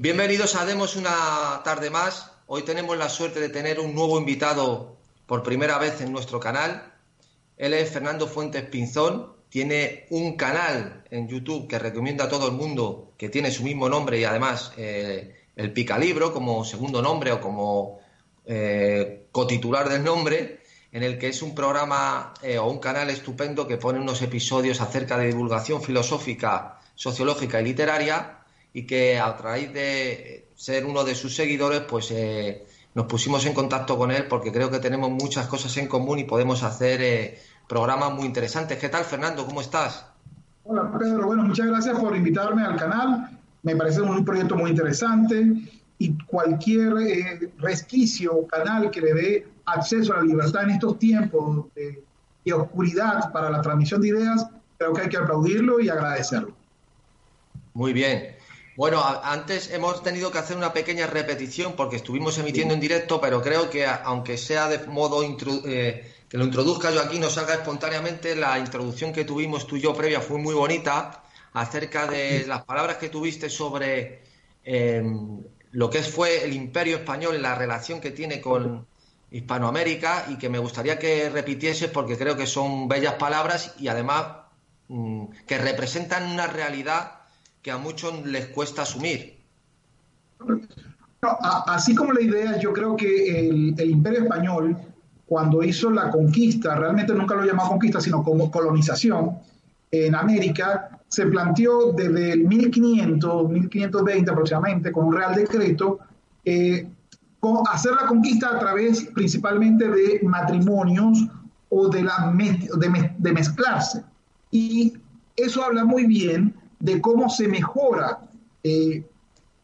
Bienvenidos a Demos una tarde más. Hoy tenemos la suerte de tener un nuevo invitado por primera vez en nuestro canal. Él es Fernando Fuentes Pinzón. Tiene un canal en YouTube que recomiendo a todo el mundo que tiene su mismo nombre y además eh, el Picalibro como segundo nombre o como eh, cotitular del nombre, en el que es un programa eh, o un canal estupendo que pone unos episodios acerca de divulgación filosófica, sociológica y literaria y que a través de ser uno de sus seguidores, pues eh, nos pusimos en contacto con él porque creo que tenemos muchas cosas en común y podemos hacer eh, programas muy interesantes. ¿Qué tal, Fernando? ¿Cómo estás? Hola, Pedro. Bueno, muchas gracias por invitarme al canal. Me parece un proyecto muy interesante y cualquier eh, resquicio canal que le dé acceso a la libertad en estos tiempos de, de oscuridad para la transmisión de ideas, creo que hay que aplaudirlo y agradecerlo. Muy bien. Bueno, antes hemos tenido que hacer una pequeña repetición porque estuvimos emitiendo en directo, pero creo que aunque sea de modo eh, que lo introduzca yo aquí, no salga espontáneamente, la introducción que tuvimos tú y yo previa fue muy bonita acerca de las palabras que tuviste sobre eh, lo que fue el imperio español y la relación que tiene con Hispanoamérica y que me gustaría que repitieses porque creo que son bellas palabras y además mm, que representan una realidad que a muchos les cuesta asumir. así como la idea, yo creo que el, imperio español, cuando hizo la conquista, realmente nunca lo llamaba conquista, sino como colonización en América, se planteó desde el 1500, 1520 aproximadamente, con un real decreto, eh, hacer la conquista a través principalmente de matrimonios o de, la, de, de mezclarse. Y eso habla muy bien de cómo se mejora eh,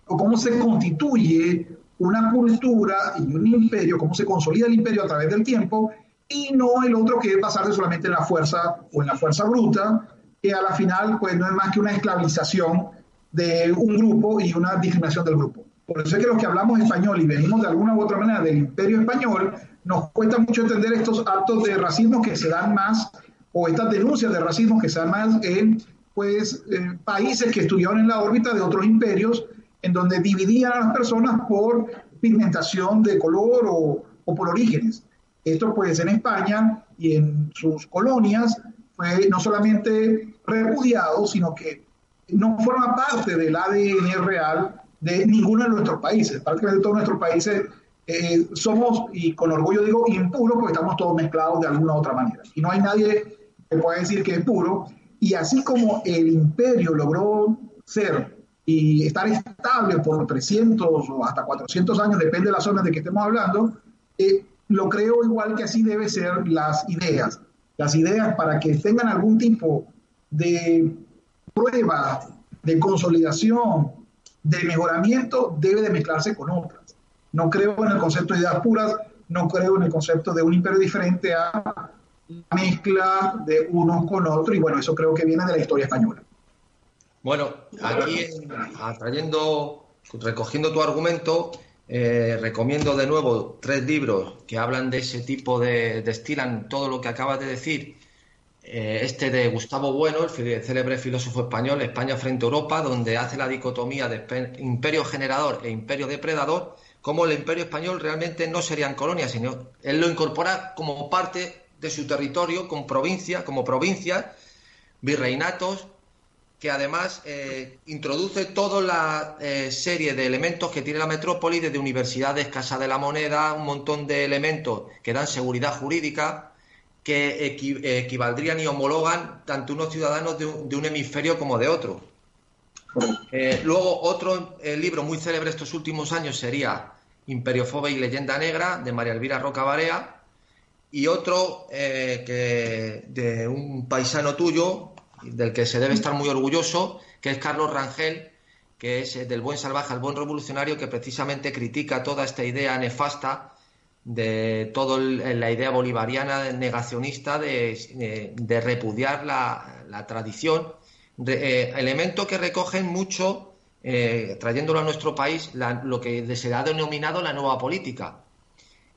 o cómo se constituye una cultura y un imperio, cómo se consolida el imperio a través del tiempo, y no el otro que es basarse solamente en la fuerza o en la fuerza bruta, que a la final pues no es más que una esclavización de un grupo y una discriminación del grupo. Por eso es que los que hablamos español y venimos de alguna u otra manera del imperio español, nos cuesta mucho entender estos actos de racismo que se dan más, o estas denuncias de racismo que se dan más en pues, eh, países que estuvieron en la órbita de otros imperios, en donde dividían a las personas por pigmentación de color o, por orígenes. Esto, pues, en España y en sus colonias fue no solamente repudiado, sino que no forma parte del ADN real de ninguno de nuestros países. Prácticamente todos nuestros países eh, somos, y con orgullo digo, impuros porque estamos todos mezclados de alguna u otra manera. Y no hay nadie que pueda decir que es puro, y así como el imperio logró ser y estar estable por 300 o hasta 400 años, depende de la zona de que estemos hablando, eh, lo creo igual que así debe ser las ideas. Las ideas para que tengan algún tipo de prueba, de consolidación, de mejoramiento, debe de mezclarse con otras. No creo en el concepto de ideas puras, no creo en el concepto de un imperio diferente a mezcla de unos con otros y bueno, eso creo que viene de la historia española. Bueno, aquí atrayendo, recogiendo tu argumento, eh, recomiendo de nuevo tres libros que hablan de ese tipo de, destilan todo lo que acabas de decir. Eh, este de Gustavo Bueno, el célebre filósofo español, España frente a Europa, donde hace la dicotomía de imperio generador e imperio depredador, como el imperio español realmente no serían colonias, sino él lo incorpora como parte de su territorio con provincia, como provincias, virreinatos, que además eh, introduce toda la eh, serie de elementos que tiene la metrópoli, desde universidades, casa de la moneda, un montón de elementos que dan seguridad jurídica, que equivaldrían y homologan tanto unos ciudadanos de un, hemisferio como de otro. Eh, luego, otro libro muy célebre estos últimos años sería Imperiofobe y leyenda negra, de María Elvira Roca Barea, y otro eh, que de un paisano tuyo, del que se debe estar muy orgulloso, que es Carlos Rangel, que es eh, del buen salvaje al buen revolucionario, que precisamente critica toda esta idea nefasta de toda la idea bolivariana negacionista de, de repudiar la, tradición, eh, elemento que recogen mucho, trayéndolo a nuestro país, lo que se ha denominado la nueva política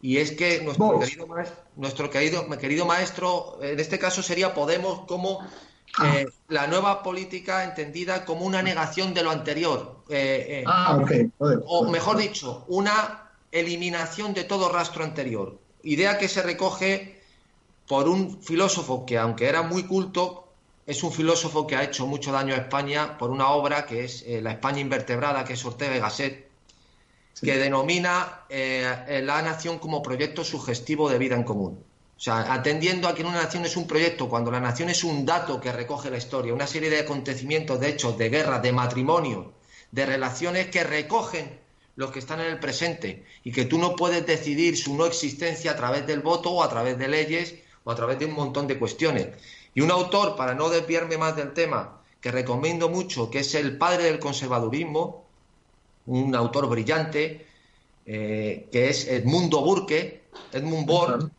y es que nuestro querido, maestro, nuestro querido, querido, maestro, en este caso sería Podemos como ah. eh, la nueva política entendida como una negación de lo anterior. Eh, eh, ah, o mejor dicho, una eliminación de todo rastro anterior. Idea que se recoge por un filósofo que, aunque era muy culto, es un filósofo que ha hecho mucho daño a España por una obra que es La España invertebrada, que es Ortega y Gasset, que denomina eh, la nación como proyecto sugestivo de vida en común. O sea, atendiendo a que una nación es un proyecto, cuando la nación es un dato que recoge la historia, una serie de acontecimientos, de hechos, de guerra, de matrimonio, de relaciones que recogen los que están en el presente y que tú no puedes decidir su no existencia a través del voto o a través de leyes o a través de un montón de cuestiones. Y un autor, para no desviarme más del tema, que recomiendo mucho, que es el padre del conservadurismo, un autor brillante, eh, que es Edmundo Burke, Edmund Burke.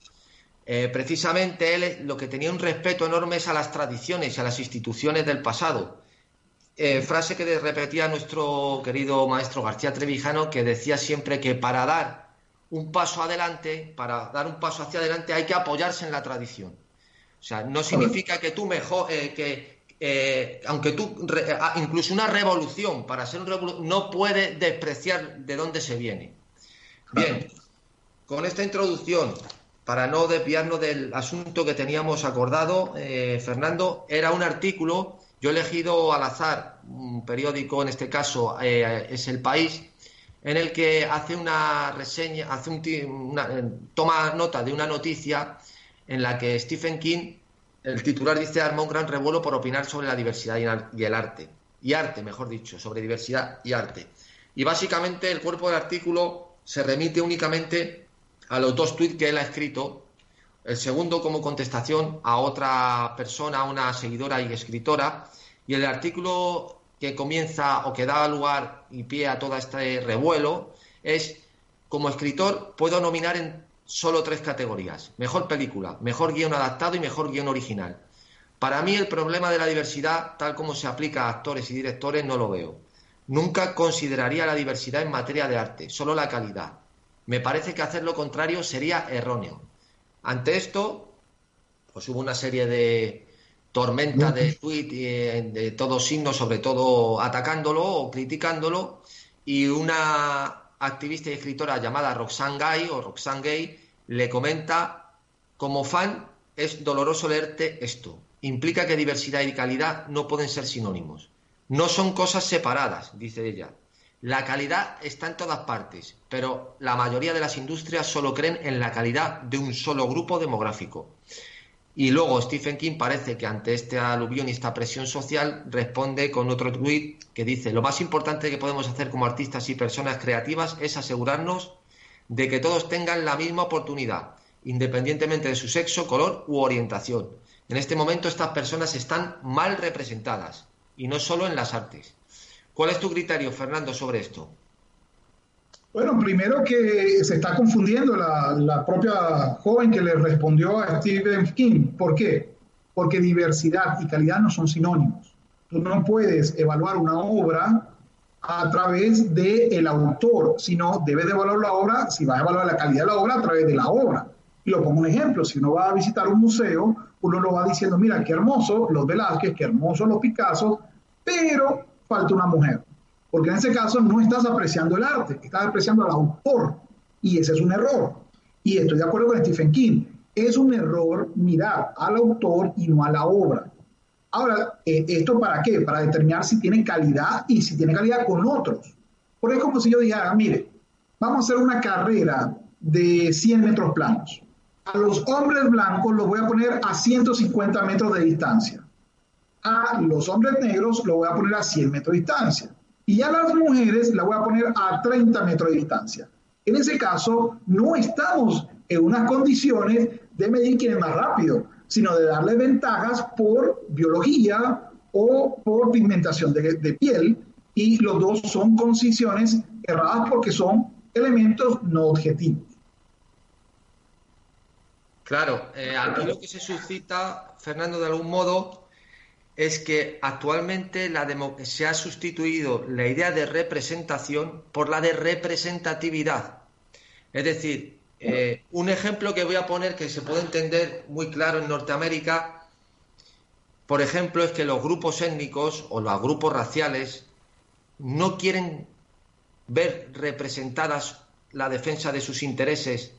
Eh, precisamente él lo que tenía un respeto enorme es a las tradiciones y a las instituciones del pasado. Eh, frase que repetía nuestro querido maestro García Trevijano, que decía siempre que para dar un paso adelante, para dar un paso hacia adelante, hay que apoyarse en la tradición. O sea, no significa que tú mejor, que, eh, aunque tú, ah, incluso una revolución, para ser un no puede despreciar de dónde se viene. Bien, con esta introducción, para no desviarnos del asunto que teníamos acordado, eh, Fernando, era un artículo, yo he elegido al azar, un periódico, en este caso eh, es El País, en el que hace una reseña, hace un, toma nota de una noticia en la que Stephen King el titular dice arma un gran revuelo por opinar sobre la diversidad y el arte. Y arte, mejor dicho, sobre diversidad y arte. Y básicamente el cuerpo del artículo se remite únicamente a los dos tweets que él ha escrito. El segundo como contestación a otra persona, a una seguidora y escritora. Y el artículo que comienza o que da lugar y pie a todo este revuelo es, como escritor, puedo nominar en solo tres categorías. Mejor película, mejor guion adaptado y mejor guion original. Para mí el problema de la diversidad, tal como se aplica a actores y directores, no lo veo. Nunca consideraría la diversidad en materia de arte, solo la calidad. Me parece que hacer lo contrario sería erróneo. Ante esto, pues hubo una serie de tormentas de tweets eh, de todos signos, sobre todo atacándolo o criticándolo, y una activista y escritora llamada Roxane Gay o Roxane Gay le comenta, como fan es doloroso leerte esto. Implica que diversidad y calidad no pueden ser sinónimos. No son cosas separadas, dice ella. La calidad está en todas partes, pero la mayoría de las industrias solo creen en la calidad de un solo grupo demográfico. Y luego Stephen King parece que ante este aluvión y esta presión social responde con otro tweet que dice, lo más importante que podemos hacer como artistas y personas creativas es asegurarnos de que todos tengan la misma oportunidad, independientemente de su sexo, color u orientación. En este momento estas personas están mal representadas, y no solo en las artes. ¿Cuál es tu criterio, Fernando, sobre esto? Bueno, primero que se está confundiendo la, propia joven que le respondió a Stephen King. ¿Por qué? Porque diversidad y calidad no son sinónimos. Tú no puedes evaluar una obra a través del el autor, sino debes de evaluar la obra, si vas a evaluar la calidad de la obra, a través de la obra. Y lo pongo un ejemplo, si uno va a visitar un museo, uno lo va diciendo, mira, qué hermoso los Velázquez, qué hermoso los Picasso, pero falta una mujer. Porque en ese caso no estás apreciando el arte, estás apreciando al autor. Y ese es un error. Y estoy de acuerdo con Stephen King. Es un error mirar al autor y no a la obra. Ahora, eh, ¿esto para qué? Para determinar si tiene calidad y si tiene calidad con otros. Porque es como si yo dijera, mire, vamos a hacer una carrera de 100 metros planos. A los hombres blancos los voy a poner a 150 metros de distancia. A los hombres negros los voy a poner a 100 metros de distancia y a las mujeres la voy a poner a 30 metros de distancia. En ese caso, no estamos en unas condiciones de medir quién es más rápido, sino de darle ventajas por biología o por pigmentación de, piel, y los dos son concisiones erradas porque son elementos no objetivos. Claro, eh, aquí lo que se suscita, Fernando, de algún modo, es que actualmente la se ha sustituido la idea de representación por la de representatividad. Es decir, eh, un ejemplo que voy a poner que se puede entender muy claro en Norteamérica, por ejemplo, es que los grupos étnicos o los grupos raciales no quieren ver representadas la defensa de sus intereses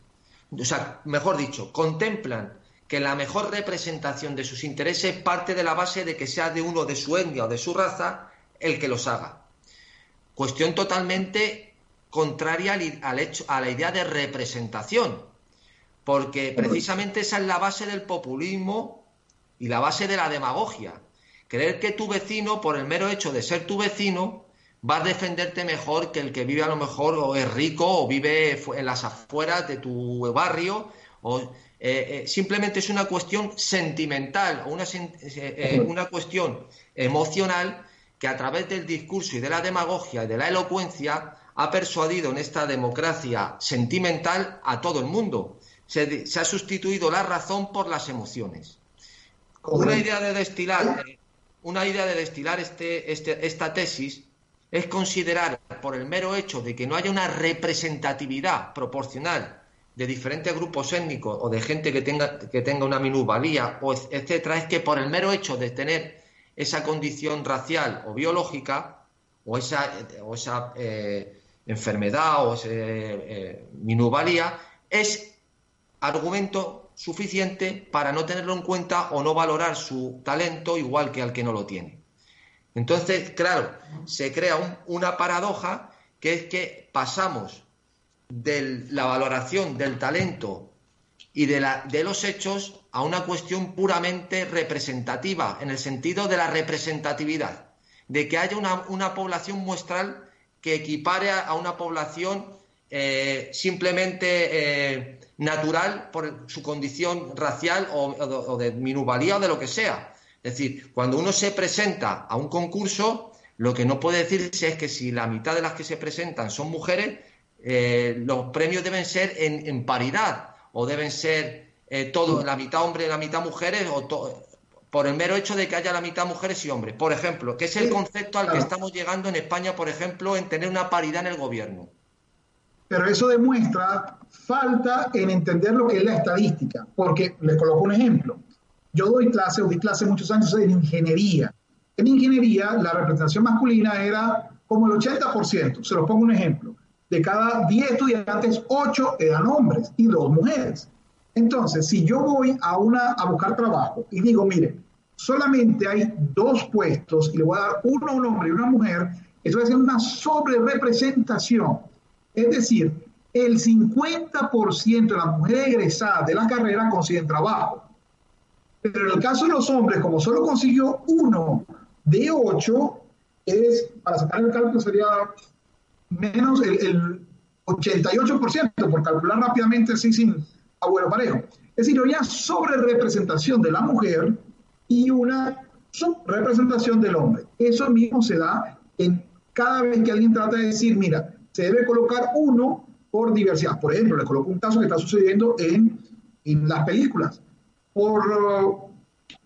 o sea, mejor dicho, contemplan que la mejor representación de sus intereses parte de la base de que sea de uno de su etnia o de su raza el que los haga. Cuestión totalmente contraria al, hecho, a la idea de representación, porque precisamente esa es la base del populismo y la base de la demagogia. Creer que tu vecino, por el mero hecho de ser tu vecino, va a defenderte mejor que el que vive a lo mejor o es rico o vive en las afueras de tu barrio o eh, eh, simplemente es una cuestión sentimental o una, eh, una cuestión emocional que a través del discurso y de la demagogia y de la elocuencia ha persuadido en esta democracia sentimental a todo el mundo. Se, ha sustituido la razón por las emociones. Una idea de destilar, una idea de destilar este, este, esta tesis es considerar por el mero hecho de que no haya una representatividad proporcional de diferentes grupos étnicos o de gente que tenga, que tenga una minusvalía, o etcétera, es que por el mero hecho de tener esa condición racial o biológica, o esa, o esa eh, enfermedad o esa eh, minusvalía, es argumento suficiente para no tenerlo en cuenta o no valorar su talento igual que al que no lo tiene. Entonces, claro, se crea una paradoja que es que pasamos de la valoración del talento y de, los hechos a una cuestión puramente representativa, en el sentido de la representatividad, de que haya una, población muestral que equipare a, una población eh, simplemente eh, natural por su condición racial o, o de minusvalía o de lo que sea. Es decir, cuando uno se presenta a un concurso, lo que no puede decirse es que si la mitad de las que se presentan son mujeres, eh, los premios deben ser en, paridad o deben ser eh, todo, la mitad hombres y la mitad mujeres o por el mero hecho de que haya la mitad mujeres y hombres. Por ejemplo, que es el concepto al que estamos llegando en España, por ejemplo, en tener una paridad en el gobierno. Pero eso demuestra falta en entender lo que es la estadística, porque les coloco un ejemplo. Yo doy clase, o di clase muchos años en ingeniería. En ingeniería, la representación masculina era como el 80%. Se los pongo un ejemplo. De cada 10 estudiantes, 8 eran hombres y 2 mujeres. Entonces, si yo voy a, una, a buscar trabajo y digo, mire, solamente hay dos puestos y le voy a dar uno a un hombre y una mujer, eso es una sobre-representación. Es decir, el 50% de las mujeres egresadas de la carrera consiguen trabajo. Pero en el caso de los hombres, como solo consiguió uno de ocho, es, para sacar el cálculo sería menos el, 88%, por calcular rápidamente así sin abuelo parejo. Es decir, había sobre representación de la mujer y una subrepresentación del hombre. Eso mismo se da en cada vez que alguien trata de decir, mira, se debe colocar uno por diversidad. Por ejemplo, le coloco un caso que está sucediendo en, en las películas por,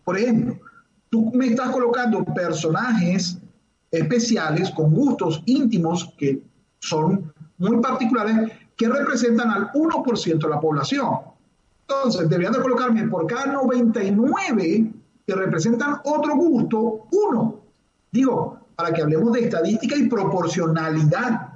por ejemplo, tú me estás colocando personajes especiales con gustos íntimos que son muy particulares que representan al 1% de la población. Entonces, deberían de colocarme por cada 99 que representan otro gusto, uno. Digo, para que hablemos de estadística y proporcionalidad.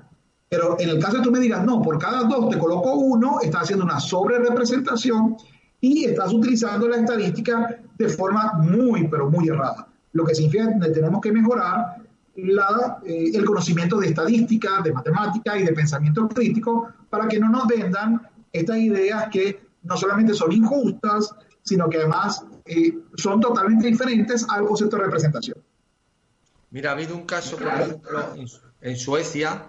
Pero en el caso de tú me digas, no, por cada dos te coloco uno, está haciendo una sobre representación y estás utilizando la estadística de forma muy, pero muy errada. Lo que significa que tenemos que mejorar la, eh, el conocimiento de estadística, de matemática y de pensamiento crítico para que no nos vendan estas ideas que no solamente son injustas, sino que además eh, son totalmente diferentes al concepto de representación. Mira, ha habido un caso, por ejemplo, en Suecia,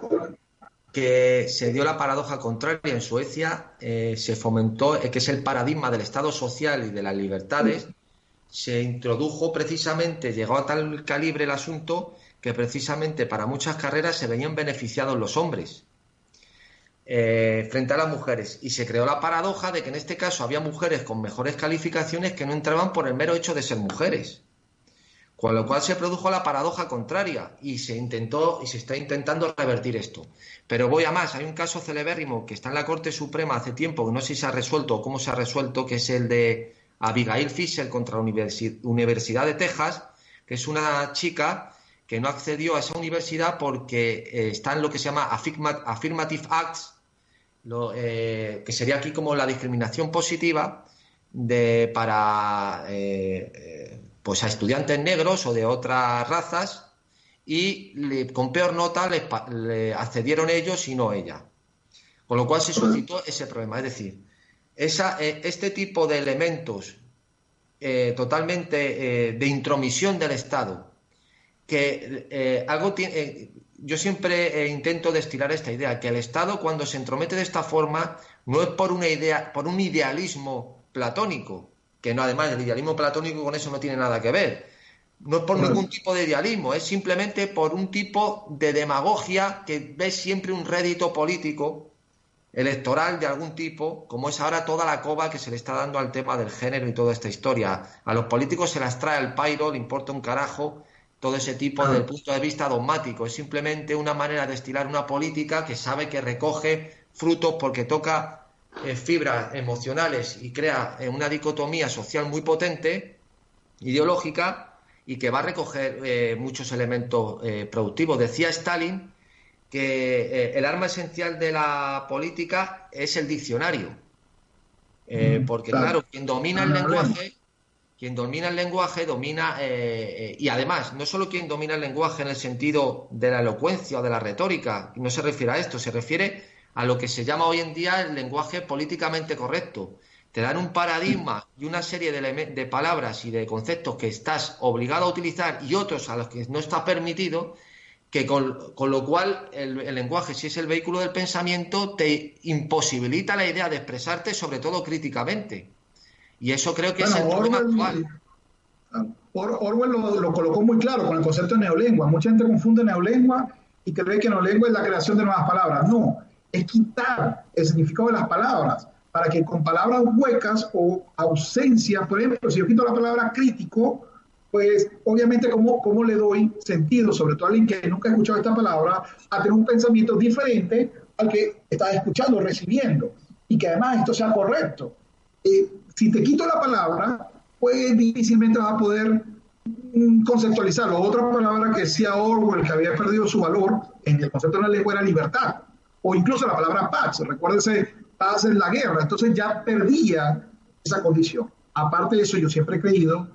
que se dio la paradoja contraria. En Suecia eh, se fomentó, eh, que es el paradigma del Estado social y de las libertades, se introdujo precisamente, llegó a tal calibre el asunto que precisamente para muchas carreras se venían beneficiados los hombres eh, frente a las mujeres. Y se creó la paradoja de que en este caso había mujeres con mejores calificaciones que no entraban por el mero hecho de ser mujeres. Con lo cual se produjo la paradoja contraria y se intentó y se está intentando revertir esto. Pero voy a más, hay un caso celebérrimo que está en la Corte Suprema hace tiempo, que no sé si se ha resuelto o cómo se ha resuelto, que es el de Abigail Fisher contra la Universidad de Texas, que es una chica que no accedió a esa universidad porque eh, está en lo que se llama Affirmative Acts, eh, que sería aquí como la discriminación positiva de, para eh, pues a estudiantes negros o de otras razas y con peor nota le, accedieron ellos y no ella. Con lo cual se suscitó ese problema. Es decir, esa, eh, este tipo de elementos eh, totalmente eh, de intromisión del Estado, que algo tiene, yo siempre intento destilar esta idea, que el Estado cuando se entromete de esta forma no es por una idea, por un idealismo platónico, que no además el idealismo platónico con eso no tiene nada que ver. No es por ningún tipo de idealismo, es simplemente por un tipo de demagogia que ve siempre un rédito político electoral de algún tipo, como es ahora toda la coba que se le está dando al tema del género y toda esta historia. A los políticos se las trae el pairo, le importa un carajo todo ese tipo el punto de vista dogmático. Es simplemente una manera de estilar una política que sabe que recoge frutos porque toca eh, fibras emocionales y crea eh, una dicotomía social muy potente, ideológica, y que va a recoger eh, muchos elementos productivos. Decía Stalin que el arma esencial de la política es el diccionario. Mm, porque, claro, quien domina el lenguaje, quien domina el lenguaje domina, y además, no solo quien domina el lenguaje en el sentido de la elocuencia o de la retórica, no se refiere a esto, se refiere a lo que se llama hoy en día el lenguaje políticamente correcto. Te dan un paradigma y una serie de, palabras y de conceptos que estás obligado a utilizar y otros a los que no está permitido, que con, lo cual el, lenguaje, si es el vehículo del pensamiento, te imposibilita la idea de expresarte, sobre todo críticamente. Y eso creo que es el problema actual. Orwell lo, lo, colocó muy claro con el concepto de neolengua. Mucha gente confunde neolengua y cree que neolengua es la creación de nuevas palabras. No, es quitar el significado de las palabras, para que con palabras huecas o ausencia, por ejemplo, si yo quito la palabra crítico, pues obviamente cómo, cómo le doy sentido, sobre todo a alguien que nunca ha escuchado esta palabra, a tener un pensamiento diferente al que estás escuchando, recibiendo, y que además esto sea correcto. Eh, si te quito la palabra, pues difícilmente vas a poder mm, conceptualizarlo. Otra palabra que decía Orwell, que había perdido su valor en el concepto de la lengua, era libertad o incluso la palabra paz, recuérdese, paz en la guerra, entonces ya perdía esa condición. Aparte de eso, yo siempre he creído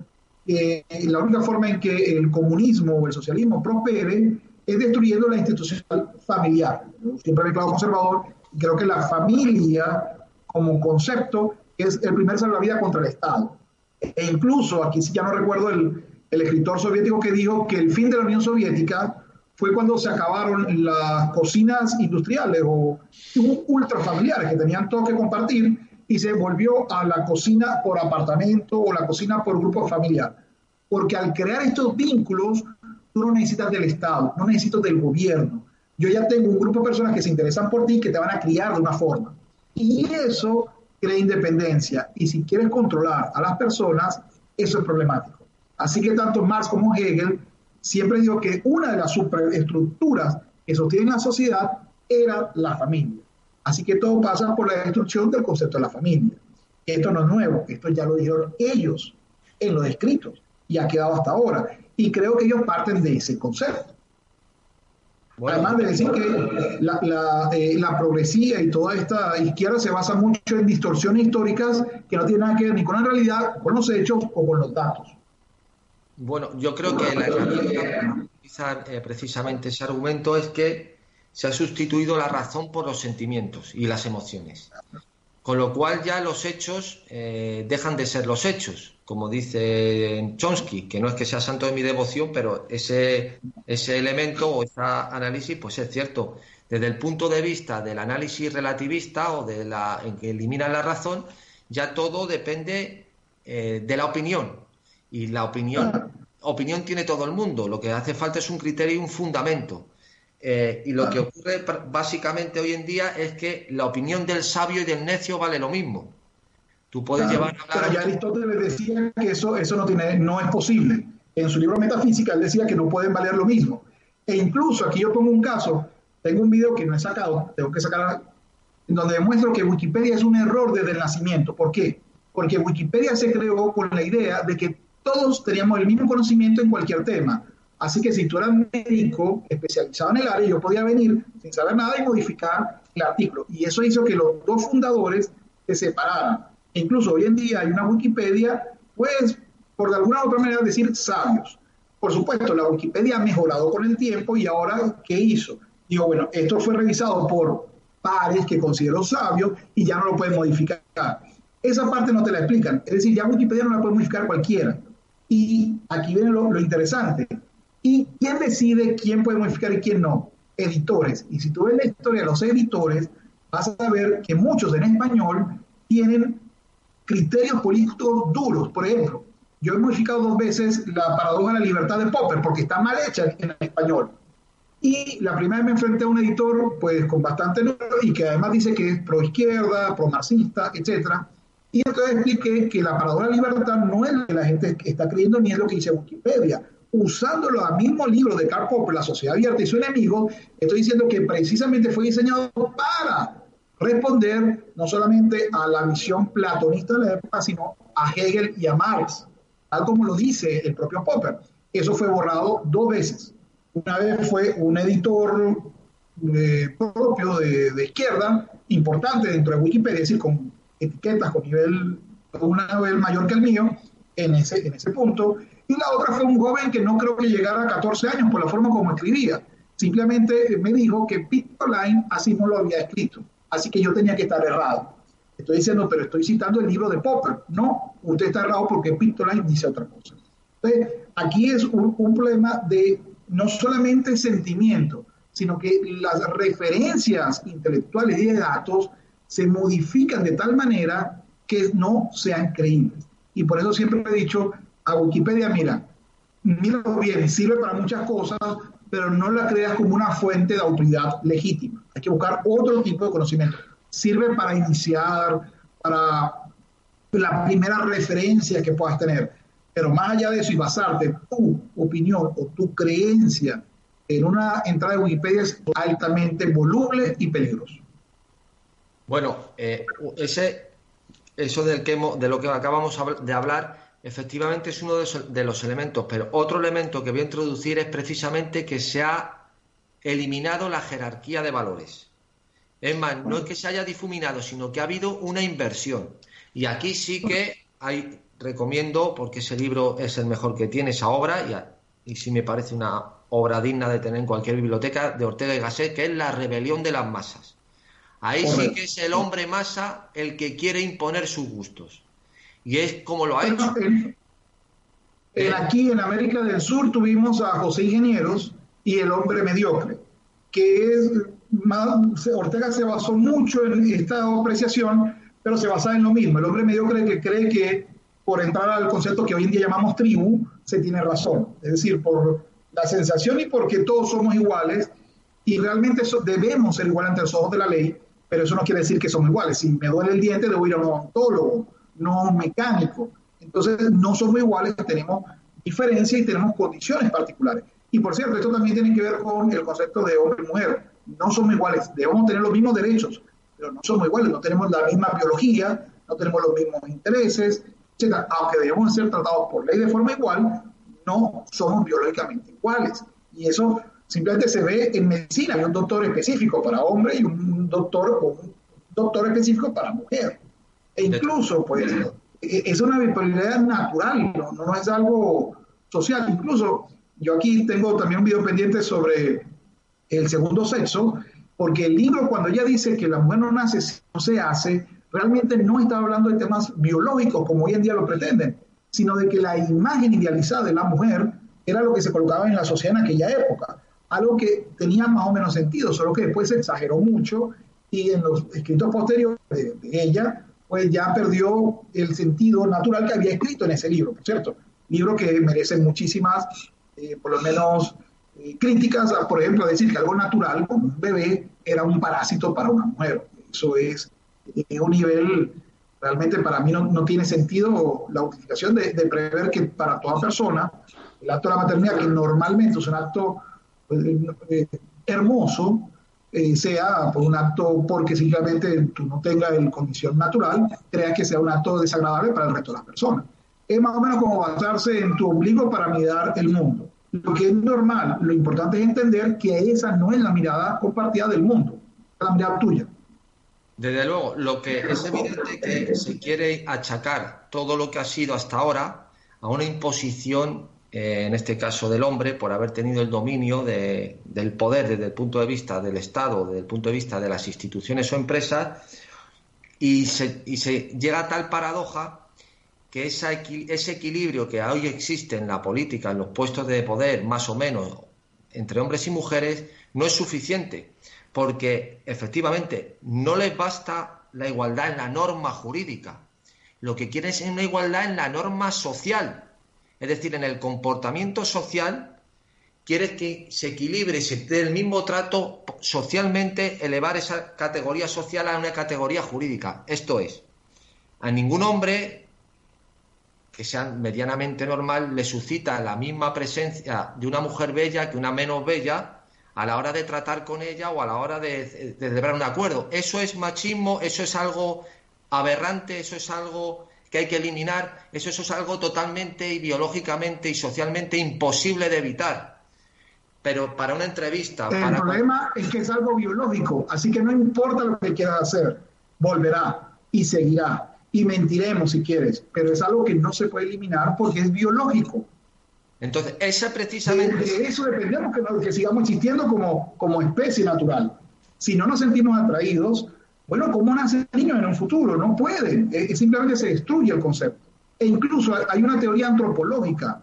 que la única forma en que el comunismo o el socialismo prospere es destruyendo la institución familiar. Yo siempre he declarado conservador y creo que la familia como concepto es el primer salvavidas contra el Estado. E incluso, aquí ya no recuerdo el, el escritor soviético que dijo que el fin de la Unión Soviética fue cuando se acabaron las cocinas industriales o ultrafamiliares que tenían todo que compartir y se volvió a la cocina por apartamento o la cocina por grupo familiar. Porque al crear estos vínculos, tú no necesitas del Estado, no necesitas del gobierno. Yo ya tengo un grupo de personas que se interesan por ti que te van a criar de una forma. Y eso crea independencia. Y si quieres controlar a las personas, eso es problemático. Así que tanto Marx como Hegel siempre digo que una de las superestructuras que sostienen la sociedad era la familia. Así que todo pasa por la destrucción del concepto de la familia. Esto no es nuevo, esto ya lo dijeron ellos en los escritos y ha quedado hasta ahora. Y creo que ellos parten de ese concepto. Además de decir que la, la, eh, la, progresía y toda esta izquierda se basa mucho en distorsiones históricas que no tienen nada que ver ni con la realidad, con los hechos o con los datos. Bueno, yo creo que la herramienta para utilizar eh, precisamente ese argumento es que se ha sustituido la razón por los sentimientos y las emociones. Con lo cual ya los hechos eh, dejan de ser los hechos, como dice Chomsky, que no es que sea santo de mi devoción, pero ese, ese elemento o ese análisis pues es cierto. Desde el punto de vista del análisis relativista o de la en que elimina la razón, ya todo depende eh, de la opinión. Y la opinión, opinión tiene todo el mundo. Lo que hace falta es un criterio y un fundamento. Eh, y lo que ocurre básicamente hoy en día es que la opinión del sabio y del necio vale lo mismo. Tú puedes llevar a Pero ya Aristóteles decía que eso, eso no, tiene, no es posible. En su libro Metafísica él decía que no pueden valer lo mismo. E incluso aquí yo pongo un caso, tengo un video que no he sacado, tengo que sacar, en donde demuestro que Wikipedia es un error desde el nacimiento. ¿Por qué? Porque Wikipedia se creó con la idea de que todos teníamos el mismo conocimiento en cualquier tema. Así que si tú eras médico especializado en el área, yo podía venir sin saber nada y modificar el artículo. Y eso hizo que los dos fundadores se separaran. Incluso hoy en día hay una Wikipedia, pues, por de alguna u otra manera decir sabios. Por supuesto, la Wikipedia ha mejorado con el tiempo y ahora, ¿qué hizo? Digo, bueno, esto fue revisado por pares que considero sabios y ya no lo pueden modificar. Esa parte no te la explican. Es decir, ya Wikipedia no la puede modificar cualquiera. Y aquí viene lo, lo interesante. ¿Y quién decide quién puede modificar y quién no? Editores. Y si tú ves la historia de los editores, vas a ver que muchos en español tienen criterios políticos duros. Por ejemplo, yo he modificado dos veces la paradoja de la libertad de Popper porque está mal hecha en español. Y la primera vez me enfrenté a un editor pues con bastante número y que además dice que es pro izquierda, pro marxista, etcétera. Y entonces expliqué que la paradoja de la libertad no es lo que la gente está creyendo ni es lo que dice Wikipedia. Usándolo al mismo libro de Karl Popper, La sociedad abierta y su enemigo, estoy diciendo que precisamente fue diseñado para responder no solamente a la visión platonista de la época, sino a Hegel y a Marx, tal como lo dice el propio Popper. Eso fue borrado dos veces. Una vez fue un editor eh, propio de, izquierda, importante dentro de Wikipedia, decir, con etiquetas con nivel, un nivel mayor que el mío, en ese, en ese punto. Y la otra fue un joven que no creo que llegara a 14 años por la forma como escribía. Simplemente me dijo que Peter Line así no lo había escrito así que yo tenía que estar errado. Estoy diciendo, pero estoy citando el libro de Popper. No, usted está errado porque Pictoline dice otra cosa. Entonces, aquí es un, problema de no solamente sentimiento, sino que las referencias intelectuales y de datos se modifican de tal manera que no sean creíbles. Y por eso siempre he dicho a Wikipedia, mira, mira bien, sirve para muchas cosas, pero no la creas como una fuente de autoridad legítima. Hay que buscar otro tipo de conocimiento. Sirve para iniciar, para la primera referencia que puedas tener. Pero más allá de eso y basarte tu opinión o tu creencia en una entrada de Wikipedia es altamente voluble y peligroso. Bueno, eh, ese, eso del que de lo que acabamos de hablar efectivamente es uno de, los elementos, pero otro elemento que voy a introducir es precisamente que se ha eliminado la jerarquía de valores. Es más, no es que se haya difuminado, sino que ha habido una inversión. Y aquí sí que hay, recomiendo, porque ese libro es el mejor que tiene, esa obra, y, y sí me parece una obra digna de tener en cualquier biblioteca, de Ortega y Gasset, que es La rebelión de las masas. Ahí sí que es el hombre masa el que quiere imponer sus gustos. Y es como lo ha hecho. aquí en América del Sur tuvimos a José Ingenieros y el hombre mediocre, que es más, Ortega se basó mucho en esta apreciación, pero se basa en lo mismo. El hombre mediocre que cree que por entrar al concepto que hoy en día llamamos tribu, se tiene razón. Es decir, por la sensación y porque todos somos iguales, y realmente eso, debemos ser iguales ante los ojos de la ley, pero eso no quiere decir que somos iguales. Si me duele el diente, debo ir a un odontólogo no mecánico. Entonces, no somos iguales, tenemos diferencias y tenemos condiciones particulares. Y por cierto, esto también tiene que ver con el concepto de hombre y mujer. No somos iguales, debemos tener los mismos derechos, pero no somos iguales, no tenemos la misma biología, no tenemos los mismos intereses, etc. Aunque debemos ser tratados por ley de forma igual, no somos biológicamente iguales. Y eso simplemente se ve en medicina. Hay un doctor específico para hombre y un doctor o un doctor específico para mujer. E incluso, pues, e, es una bipolaridad natural, ¿no? no es algo social. Incluso, yo aquí tengo también un video pendiente sobre el segundo sexo, porque el libro cuando ella dice que la mujer no nace, no se hace, realmente no está hablando de temas biológicos como hoy en día lo pretenden, sino de que la imagen idealizada de la mujer era lo que se colocaba en la sociedad en aquella época. algo que tenía más o menos sentido, solo que después se exageró mucho y en los escritos posteriores de, ella, pues ya perdió el sentido natural que había escrito en ese libro, ¿cierto? Libro que merece muchísimas, eh, por lo menos, eh, críticas, por ejemplo, decir que algo natural como un bebé era un parásito para una mujer. Eso es eh, un nivel, realmente para mí no, tiene sentido la utilización de, prever que para toda persona el acto de la maternidad, que normalmente es un acto pues, hermoso, sea por un acto porque simplemente tú no tengas el condición natural, crea que sea un acto desagradable para el resto de las personas. Es más o menos como basarse en tu ombligo para mirar el mundo lo que es normal. Lo importante es entender que esa no es la mirada compartida del mundo, es la mirada tuya. Desde luego, lo que es evidente que se quiere achacar todo lo que ha sido hasta ahora a una imposición, eh, en este caso del hombre, por haber tenido el dominio del poder desde el punto de vista del Estado, desde el punto de vista de las instituciones o empresas, y se, y se llega a tal paradoja que ese equilibrio que hoy existe en la política, en los puestos de poder, más o menos, entre hombres y mujeres, no es suficiente, porque efectivamente no les basta la igualdad en la norma jurídica, lo que quieren es una igualdad en la norma social, es decir, en el comportamiento social, quiere que se equilibre se dé el mismo trato socialmente, elevar esa categoría social a una categoría jurídica. Esto es, a ningún hombre que sea medianamente normal, le suscita la misma presencia de una mujer bella que una menos bella a la hora de tratar con ella o a la hora de, celebrar un acuerdo. Eso es machismo, eso es algo aberrante, eso es algo que hay que eliminar, eso, eso es algo totalmente y biológicamente y socialmente imposible de evitar. Pero para una entrevista... El problema es que es algo biológico, así que no importa lo que quieras hacer, volverá y seguirá y mentiremos si quieres, pero es algo que no se puede eliminar porque es biológico. Entonces, esa precisamente... De, eso dependemos que, que, sigamos existiendo como, como especie natural. Si no nos sentimos atraídos, bueno, ¿cómo nace el niño en un futuro? No puede, es, simplemente se destruye el concepto. E incluso hay una teoría antropológica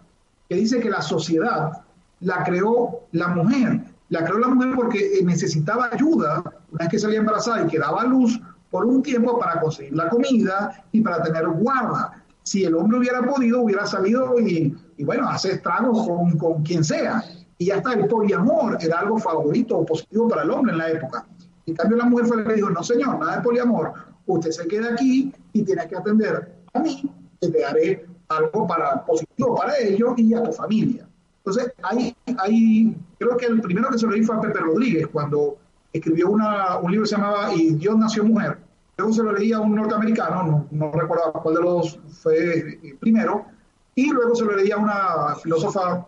que dice que la sociedad la creó la mujer. La creó la mujer porque necesitaba ayuda una vez que salía embarazada y que daba luz por un tiempo para conseguir la comida y para tener guarda. Si el hombre hubiera podido, hubiera salido y, bueno, hacer estragos con, con quien sea. Y ya está, el poliamor era algo favorito o positivo para el hombre en la época. En cambio, la mujer fue la que dijo, no señor, nada de poliamor. Usted se queda aquí y tiene que atender a mí, que te haré algo para positivo para ellos y a tu familia. Entonces, ahí, ahí creo que el primero que se lo di fue a Pepe Rodríguez, cuando escribió una, un libro que se llamaba Y Dios nació mujer. Luego se lo leía a un norteamericano, no, no recuerdo cuál de los fue eh, primero, y luego se lo leía a una filósofa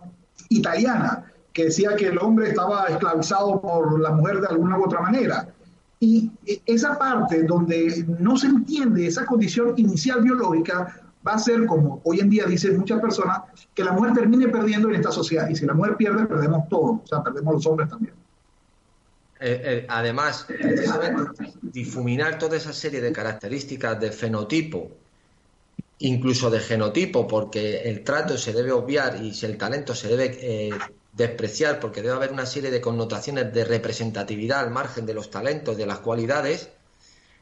italiana que decía que el hombre estaba esclavizado por la mujer de alguna u otra manera. Y esa parte donde no se entiende esa condición inicial biológica va a ser como hoy en día dicen muchas personas, que la mujer termine perdiendo en esta sociedad. Y si la mujer pierde, perdemos todo, o sea, perdemos los hombres también. Eh, eh, además, precisamente, difuminar toda esa serie de características de fenotipo, incluso de genotipo, porque el trato se debe obviar y si el talento se debe eh, despreciar, porque debe haber una serie de connotaciones de representatividad al margen de los talentos, de las cualidades,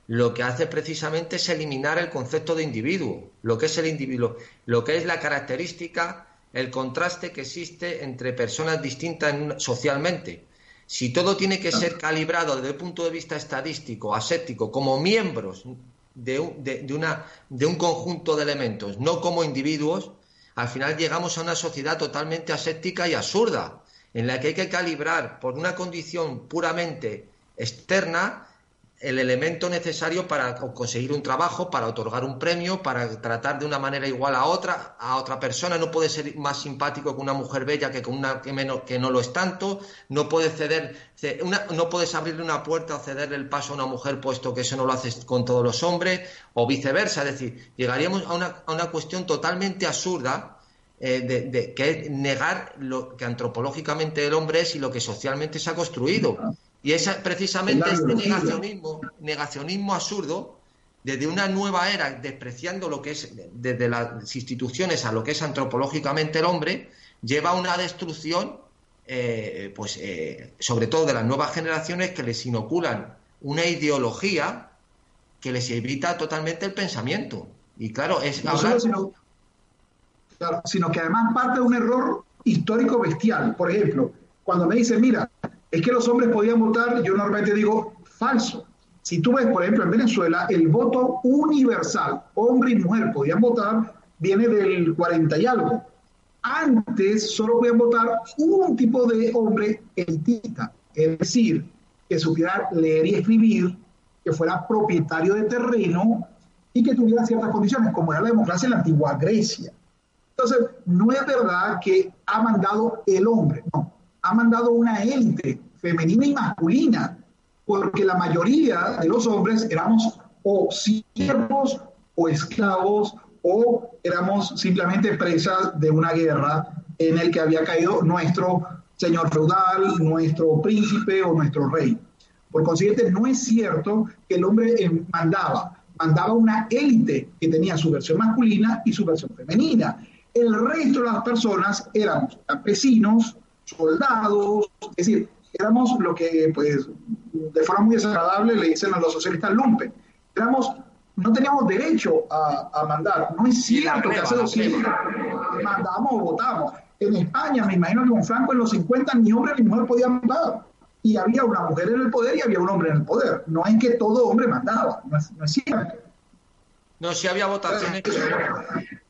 lo que hace precisamente es eliminar el concepto de individuo, lo que es el individuo, lo que es la característica, el contraste que existe entre personas distintas socialmente. Si todo tiene que ser calibrado desde el punto de vista estadístico, aséptico, como miembros de un, una, de un conjunto de elementos, no como individuos, al final llegamos a una sociedad totalmente aséptica y absurda, en la que hay que calibrar por una condición puramente externa el elemento necesario para conseguir un trabajo, para otorgar un premio, para tratar de una manera igual a otra, a otra persona. No puede ser más simpático con una mujer bella que con una que, menos, que no lo es tanto. No puedes ceder, no puedes abrirle una puerta o cederle el paso a una mujer, puesto que eso no lo haces con todos los hombres, o viceversa. Es decir, llegaríamos a una, a una cuestión totalmente absurda. Eh, de, que es negar lo que antropológicamente el hombre es y lo que socialmente se ha construido. Y es precisamente este negacionismo, negacionismo absurdo, desde una nueva era, despreciando lo que es desde las instituciones a lo que es antropológicamente el hombre, lleva a una destrucción eh, pues eh, sobre todo de las nuevas generaciones que les inoculan una ideología que les evita totalmente el pensamiento. Y claro, es no sino, sino que además parte de un error histórico bestial. Por ejemplo, cuando me dicen, mira, es que los hombres podían votar, yo normalmente digo, falso. Si tú ves, por ejemplo, en Venezuela, el voto universal, hombre y mujer podían votar, viene del 40 y algo. Antes solo podían votar un tipo de hombre elitista, es decir, que supiera leer y escribir, que fuera propietario de terreno y que tuviera ciertas condiciones, como era la democracia en la antigua Grecia. Entonces, no es verdad que ha mandado el hombre, no, ha mandado una élite femenina y masculina, porque la mayoría de los hombres éramos o siervos o esclavos o éramos simplemente presas de una guerra en el que había caído nuestro señor feudal, nuestro príncipe o nuestro rey. Por consiguiente, no es cierto que el hombre eh, mandaba, mandaba una élite que tenía su versión masculina y su versión femenina. El resto de las personas éramos campesinos, soldados, es decir, éramos lo que, pues, de forma muy desagradable le dicen a los socialistas lumpen. Éramos no teníamos derecho a, mandar. No es cierto que hace dos siglos mandamos o votamos. En España, me imagino que con Franco en los 50 ni hombre ni mujer podían mandar. Y había una mujer en el poder y había un hombre en el poder. No es que todo hombre mandaba, no es, cierto. No, sí había votaciones,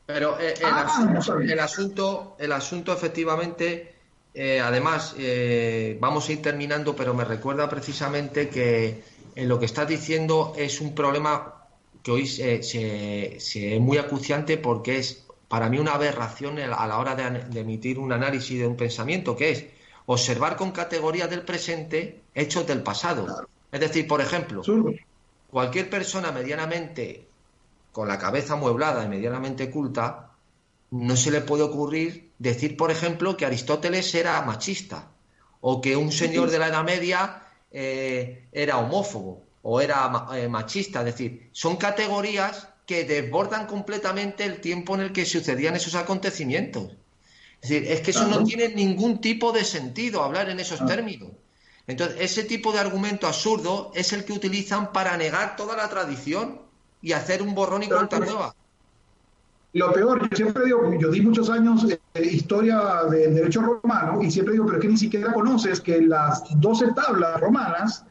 pero eh, ah, el, asunto, el, asunto, efectivamente, eh, además, eh, vamos a ir terminando, pero me recuerda precisamente que en lo que estás diciendo es un problema que hoy se, se, es muy acuciante porque es para mí una aberración a la hora de, emitir un análisis de un pensamiento, que es observar con categorías del presente hechos del pasado. Es decir, por ejemplo, cualquier persona medianamente con la cabeza amueblada y medianamente culta, no se le puede ocurrir decir, por ejemplo, que Aristóteles era machista o que un señor de la Edad Media eh, era homófobo o era eh, machista. Es decir, son categorías que desbordan completamente el tiempo en el que sucedían esos acontecimientos. Es decir, es que eso no tiene ningún tipo de sentido hablar en esos términos. Entonces, ese tipo de argumento absurdo es el que utilizan para negar toda la tradición y hacer un borrón y cuenta nueva. Lo peor, yo siempre digo, yo di muchos años de historia del derecho romano y siempre digo, pero es que ni siquiera conoces que las 12 tablas romanas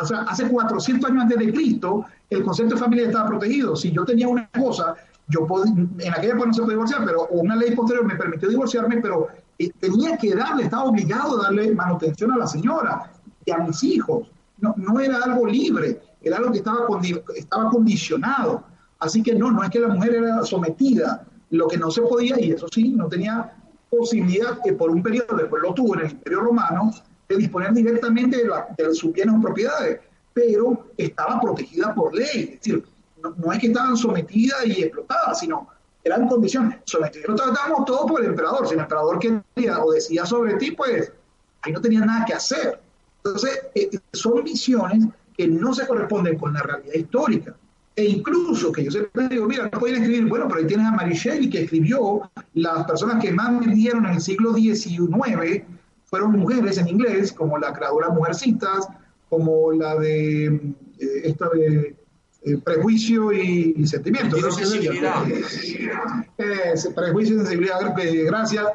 o sea, hace 400 años antes de Cristo, el concepto de familia estaba protegido. Si yo tenía una esposa, yo en aquella época no se podía divorciar, pero una ley posterior me permitió divorciarme, pero eh, tenía que darle, estaba obligado a darle manutención a la señora y a mis hijos. No, no era algo libre, era algo que estaba, estaba condicionado. Así que no, no es que la mujer era sometida, lo que no se podía, y eso sí, no tenía posibilidad, que por un periodo, después lo tuvo en el Imperio Romano, de disponer directamente de, la, de sus bienes o propiedades, pero estaba protegida por ley. Es decir, no, es que estaban sometidas y explotadas, sino eran condiciones. Sometidas lo tratamos todo por el emperador. Si el emperador quería o decía sobre ti, pues ahí no tenía nada que hacer. Entonces, eh, son visiones que no se corresponden con la realidad histórica. E incluso que yo siempre digo, mira, no pueden escribir, bueno, pero ahí tienes a Mary Shelley que escribió las personas que más vivieron en el siglo XIX fueron mujeres en inglés, como la creadora Mujercitas, como la de eh, esta de eh, Prejuicio y, Sentimientos. sensibilidad. Eh, prejuicio y Sensibilidad, Gracias,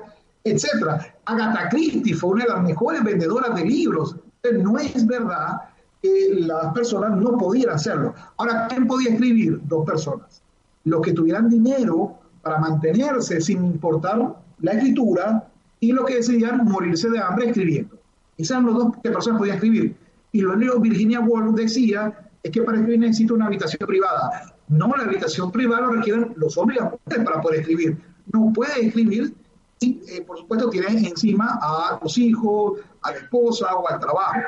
etcétera. Agatha Christie fue una de las mejores vendedoras de libros. No es verdad que las personas no pudieran hacerlo. Ahora, ¿quién podía escribir? Dos personas. Los que tuvieran dinero para mantenerse sin importar la escritura y lo que decidían morirse de hambre escribiendo. Esas eran las dos que personas podían escribir. Y lo único Virginia Woolf decía es que para escribir necesita una habitación privada. No, la habitación privada lo requieren los hombres y para poder escribir. No puede escribir si, eh, por supuesto, tienes encima a los hijos, a la esposa o al trabajo.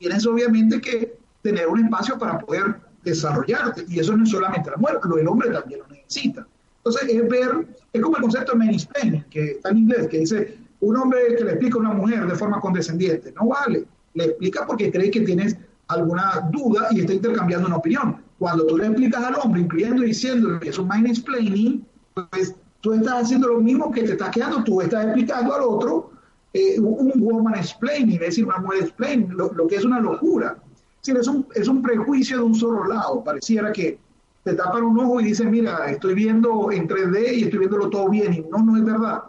Tienes obviamente que tener un espacio para poder desarrollarte. Y eso no es solamente la mujer, lo el hombre también lo necesita. Entonces, es ver, es como el concepto de mansplaining, que está en inglés, que dice, un hombre que le explica a una mujer de forma condescendiente, no vale. Le explica porque cree que tienes alguna duda y está intercambiando una opinión. Cuando tú le explicas al hombre, incluyendo y diciendo que es un mind explaining, pues tú estás haciendo lo mismo que te estás quedando, tú estás explicando al otro eh, un woman explaining, es decir, una mujer explaining, lo, que es una locura. Es, decir, es, un, es un prejuicio de un solo lado. Pareciera que te tapan un ojo y dicen, mira, estoy viendo en 3D y estoy viéndolo todo bien. Y no, no es verdad.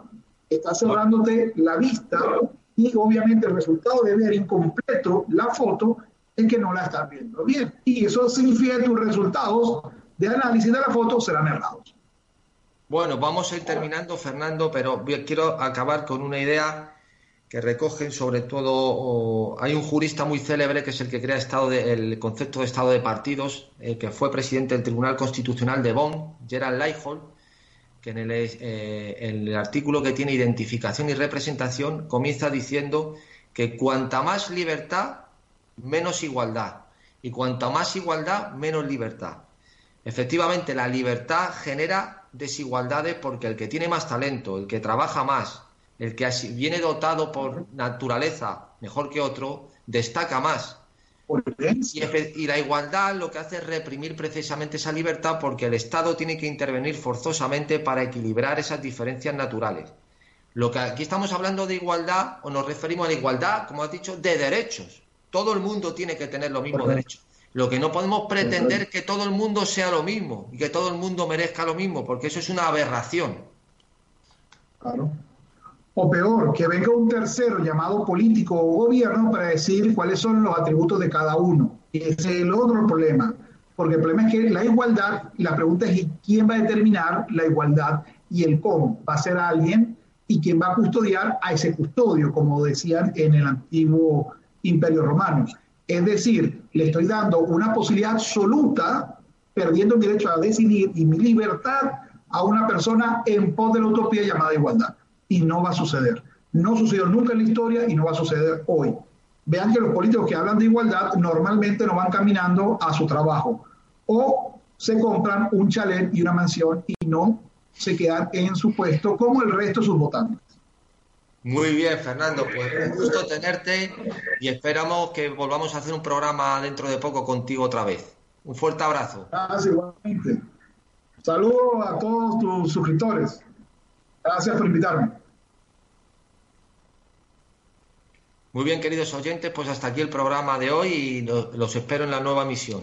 Estás cerrándote la vista y obviamente el resultado de ver incompleto la foto es que no la estás viendo bien. Y eso significa que tus resultados de análisis de la foto serán errados. Bueno, vamos a ir terminando, Fernando, pero quiero acabar con una idea que recogen sobre todo, hay un jurista muy célebre que es el que crea el concepto de estado de partidos, eh, que fue presidente del Tribunal Constitucional de Bonn, Gerald Lighthold, que en el, eh, en el artículo que tiene identificación y representación comienza diciendo que cuanta más libertad, menos igualdad, y cuanta más igualdad, menos libertad. Efectivamente, la libertad genera desigualdades porque el que tiene más talento, el que trabaja más, el que viene dotado por naturaleza mejor que otro, destaca más. Y, la igualdad lo que hace es reprimir precisamente esa libertad porque el Estado tiene que intervenir forzosamente para equilibrar esas diferencias naturales. Lo que aquí estamos hablando de igualdad, o nos referimos a la igualdad, como has dicho, de derechos. Todo el mundo tiene que tener los mismos derechos. Lo que no podemos pretender que todo el mundo sea lo mismo y que todo el mundo merezca lo mismo, porque eso es una aberración. Claro. O peor, que venga un tercero llamado político o gobierno para decir cuáles son los atributos de cada uno. Y ese es el otro problema. Porque el problema es que la igualdad, la pregunta es quién va a determinar la igualdad y el cómo. ¿Va a ser alguien? ¿Y quién va a custodiar a ese custodio, como decían en el antiguo Imperio Romano? Es decir, le estoy dando una posibilidad absoluta, perdiendo mi derecho a decidir y mi libertad a una persona en pos de la utopía llamada igualdad. Y no va a suceder. No sucedió nunca en la historia y no va a suceder hoy. Vean que los políticos que hablan de igualdad normalmente no van caminando a su trabajo o se compran un chalet y una mansión y no se quedan en su puesto como el resto de sus votantes. Muy bien, Fernando, pues un gusto tenerte y esperamos que volvamos a hacer un programa dentro de poco contigo otra vez. Un fuerte abrazo. Gracias, igualmente. Saludos a todos tus suscriptores. Gracias por invitarme. Muy bien, queridos oyentes, pues hasta aquí el programa de hoy y los espero en la nueva misión.